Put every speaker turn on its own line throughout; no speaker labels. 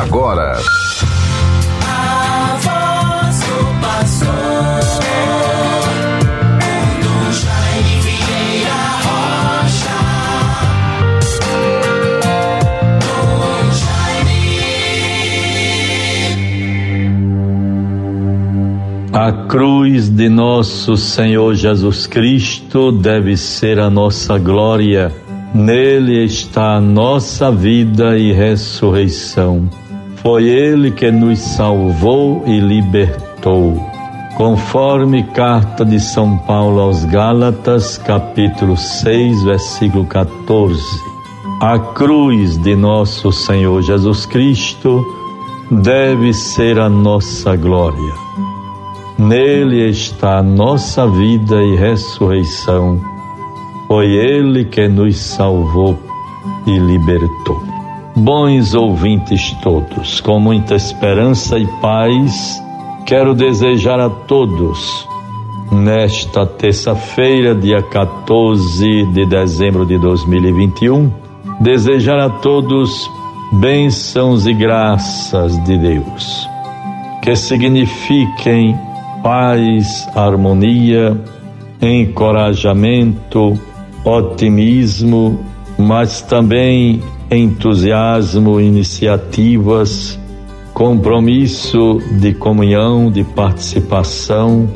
agora.
A
cruz de nosso Senhor Jesus Cristo deve ser a nossa glória. Nele está a nossa vida e ressurreição. Foi Ele que nos salvou e libertou. Conforme carta de São Paulo aos Gálatas, capítulo 6, versículo 14. A cruz de nosso Senhor Jesus Cristo deve ser a nossa glória. Nele está a nossa vida e ressurreição. Foi Ele que nos salvou e libertou. Bons ouvintes todos, com muita esperança e paz, quero desejar a todos, nesta terça-feira, dia 14 de dezembro de 2021, desejar a todos bênçãos e graças de Deus, que signifiquem paz, harmonia, encorajamento, otimismo, mas também entusiasmo, iniciativas, compromisso de comunhão, de participação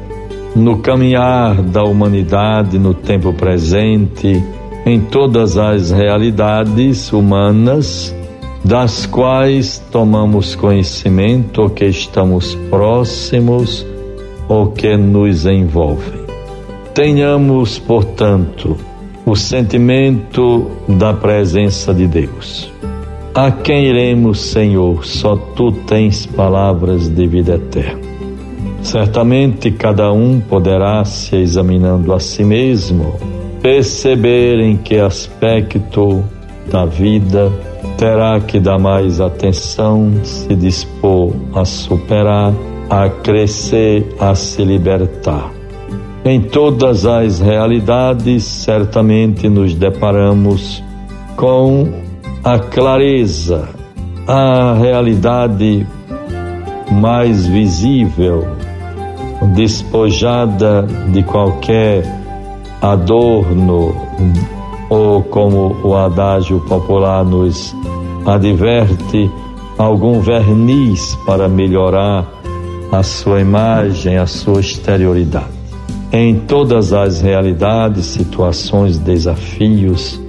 no caminhar da humanidade no tempo presente, em todas as realidades humanas das quais tomamos conhecimento ou que estamos próximos ou que nos envolvem. Tenhamos, portanto, o sentimento da presença de Deus. A quem iremos, Senhor? Só tu tens palavras de vida eterna. Certamente cada um poderá, se examinando a si mesmo, perceber em que aspecto da vida terá que dar mais atenção, se dispor a superar, a crescer, a se libertar. Em todas as realidades, certamente nos deparamos com a clareza, a realidade mais visível, despojada de qualquer adorno, ou como o adágio popular nos adverte, algum verniz para melhorar a sua imagem, a sua exterioridade em todas as realidades, situações, desafios,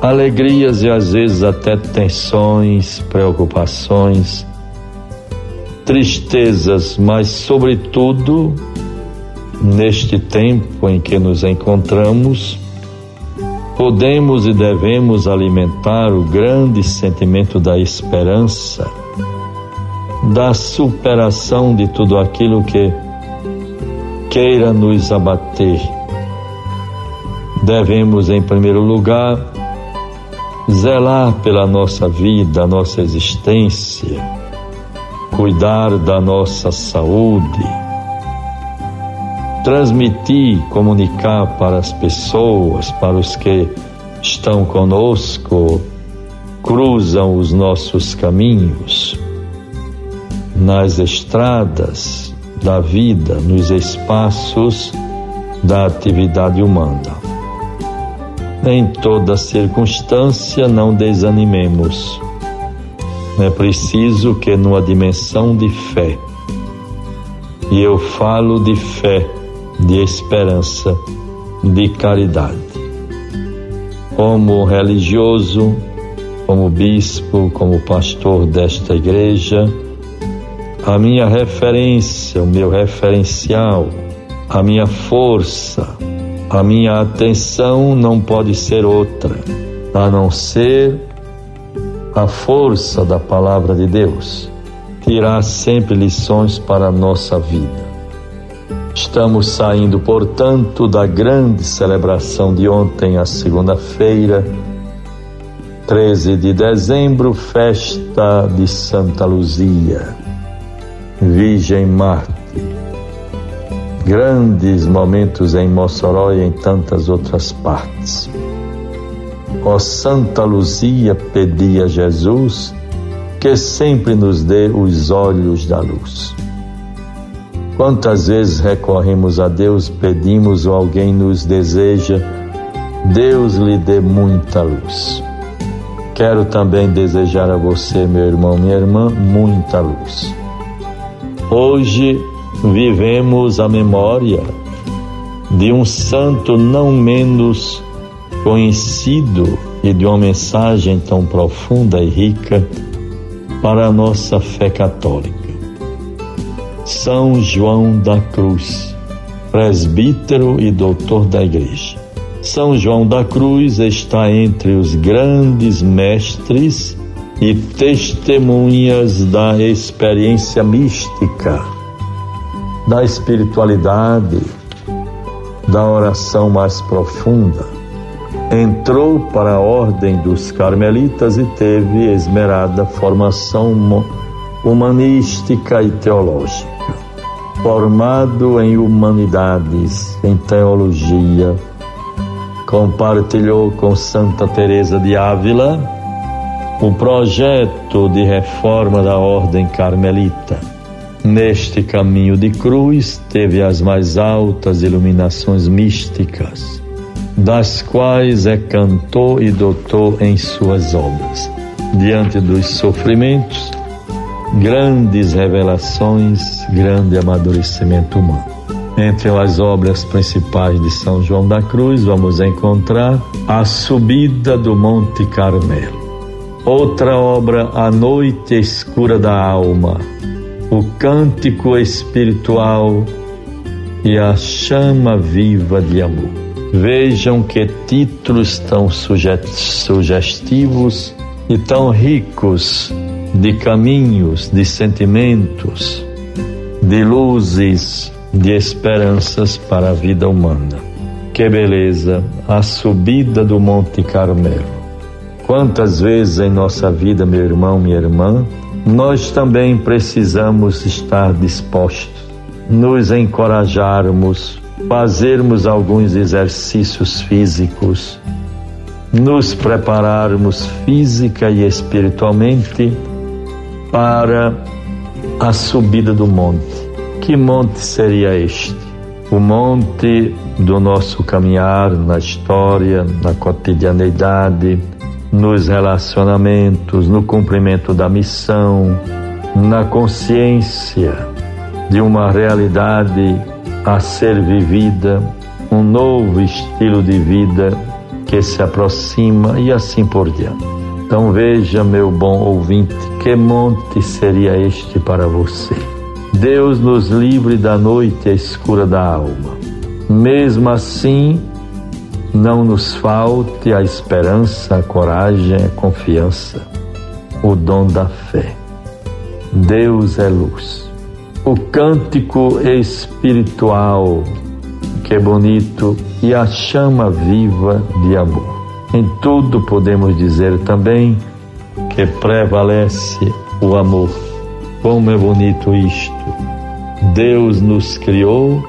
alegrias e às vezes até tensões, preocupações, tristezas, mas sobretudo neste tempo em que nos encontramos, podemos e devemos alimentar o grande sentimento da esperança, da superação de tudo aquilo que queira nos abater. Devemos, em primeiro lugar, zelar pela nossa vida, nossa existência, cuidar da nossa saúde, transmitir, comunicar para as pessoas, para os que estão conosco, cruzam os nossos caminhos, nas estradas, da vida nos espaços da atividade humana. Em toda circunstância não desanimemos. É preciso que numa dimensão de fé, e eu falo de fé, de esperança, de caridade. Como religioso, como bispo, como pastor desta igreja, a minha referência, o meu referencial, a minha força, a minha atenção não pode ser outra a não ser a força da palavra de Deus. Tirar sempre lições para a nossa vida. Estamos saindo, portanto, da grande celebração de ontem, a segunda-feira, 13 de dezembro, festa de Santa Luzia. Virgem Marte. Grandes momentos em Mossoró e em tantas outras partes. Ó Santa Luzia, pedi a Jesus que sempre nos dê os olhos da luz. Quantas vezes recorremos a Deus, pedimos ou alguém nos deseja, Deus lhe dê muita luz. Quero também desejar a você, meu irmão, minha irmã, muita luz. Hoje vivemos a memória de um santo não menos conhecido e de uma mensagem tão profunda e rica para a nossa fé católica. São João da Cruz, presbítero e doutor da Igreja. São João da Cruz está entre os grandes mestres e testemunhas da experiência mística, da espiritualidade, da oração mais profunda. Entrou para a ordem dos carmelitas e teve esmerada formação humanística e teológica formado em humanidades, em teologia, compartilhou com Santa Teresa de Ávila o projeto de reforma da ordem carmelita. Neste caminho de cruz teve as mais altas iluminações místicas, das quais é cantor e doutor em suas obras. Diante dos sofrimentos, grandes revelações, grande amadurecimento humano. Entre as obras principais de São João da Cruz, vamos encontrar A Subida do Monte Carmelo. Outra obra, A Noite Escura da Alma, O Cântico Espiritual e A Chama Viva de Amor. Vejam que títulos tão sugestivos e tão ricos de caminhos, de sentimentos, de luzes, de esperanças para a vida humana. Que beleza, a subida do Monte Carmelo. Quantas vezes em nossa vida, meu irmão, minha irmã, nós também precisamos estar dispostos, nos encorajarmos, fazermos alguns exercícios físicos, nos prepararmos física e espiritualmente para a subida do monte. Que monte seria este? O monte do nosso caminhar na história, na cotidianeidade, nos relacionamentos, no cumprimento da missão, na consciência de uma realidade a ser vivida, um novo estilo de vida que se aproxima e assim por diante. Então veja, meu bom ouvinte, que monte seria este para você? Deus nos livre da noite escura da alma. Mesmo assim, não nos falte a esperança, a coragem, a confiança, o dom da fé. Deus é luz. O cântico espiritual, que é bonito, e a chama viva de amor. Em tudo podemos dizer também que prevalece o amor. Como é bonito isto! Deus nos criou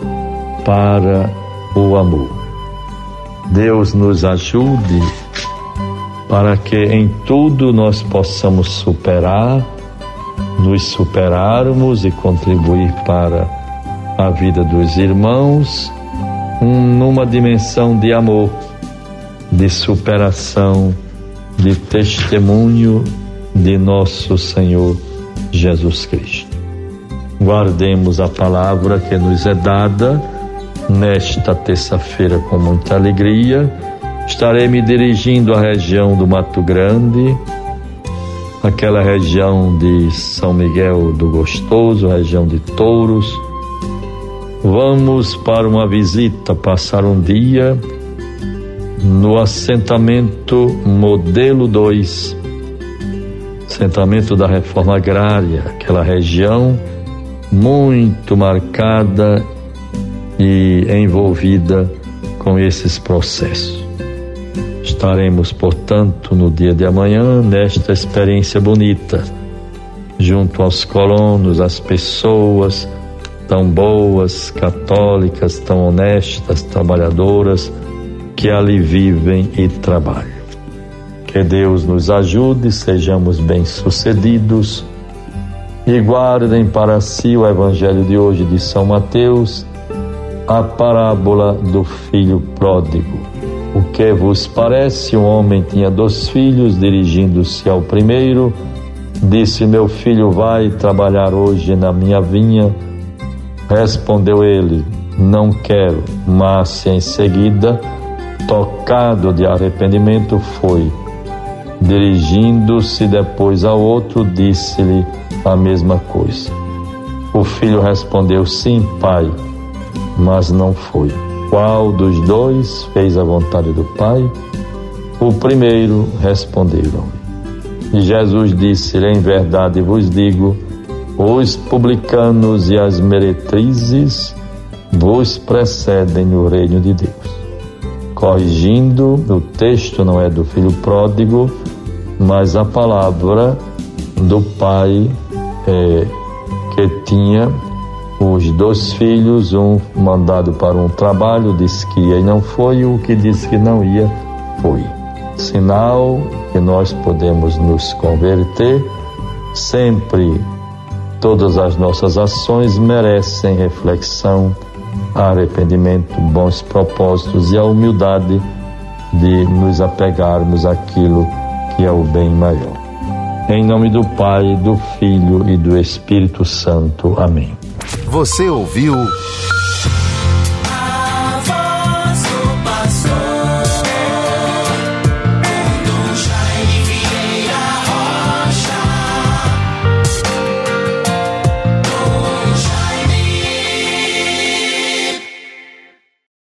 para o amor. Deus nos ajude para que em tudo nós possamos superar, nos superarmos e contribuir para a vida dos irmãos um, numa dimensão de amor, de superação, de testemunho de nosso Senhor Jesus Cristo. Guardemos a palavra que nos é dada nesta terça-feira com muita alegria. Estarei me dirigindo à região do Mato Grande, aquela região de São Miguel do Gostoso, região de Touros. Vamos para uma visita, passar um dia no assentamento Modelo 2, assentamento da reforma agrária, aquela região muito marcada e envolvida com esses processos. Estaremos, portanto, no dia de amanhã nesta experiência bonita, junto aos colonos, às pessoas tão boas, católicas, tão honestas, trabalhadoras que ali vivem e trabalham. Que Deus nos ajude, sejamos bem-sucedidos e guardem para si o Evangelho de hoje de São Mateus, a parábola do filho pródigo. O que vos parece? Um homem tinha dois filhos, dirigindo-se ao primeiro, disse: Meu filho, vai trabalhar hoje na minha vinha. Respondeu ele: Não quero. Mas em seguida, tocado de arrependimento, foi. Dirigindo-se depois ao outro, disse-lhe a mesma coisa. O filho respondeu: Sim, pai, mas não foi. Qual dos dois fez a vontade do pai? O primeiro responderam. E Jesus disse-lhe: Em verdade vos digo, os publicanos e as meretrizes vos precedem no reino de Deus. Corrigindo, o texto não é do filho pródigo, mas a palavra do pai é, que tinha os dois filhos, um mandado para um trabalho, disse que ia e não foi, o que disse que não ia, foi. Sinal que nós podemos nos converter, sempre todas as nossas ações merecem reflexão, arrependimento, bons propósitos e a humildade de nos apegarmos àquilo que é o bem maior. Em nome do Pai, do Filho e do Espírito Santo. Amém.
Você ouviu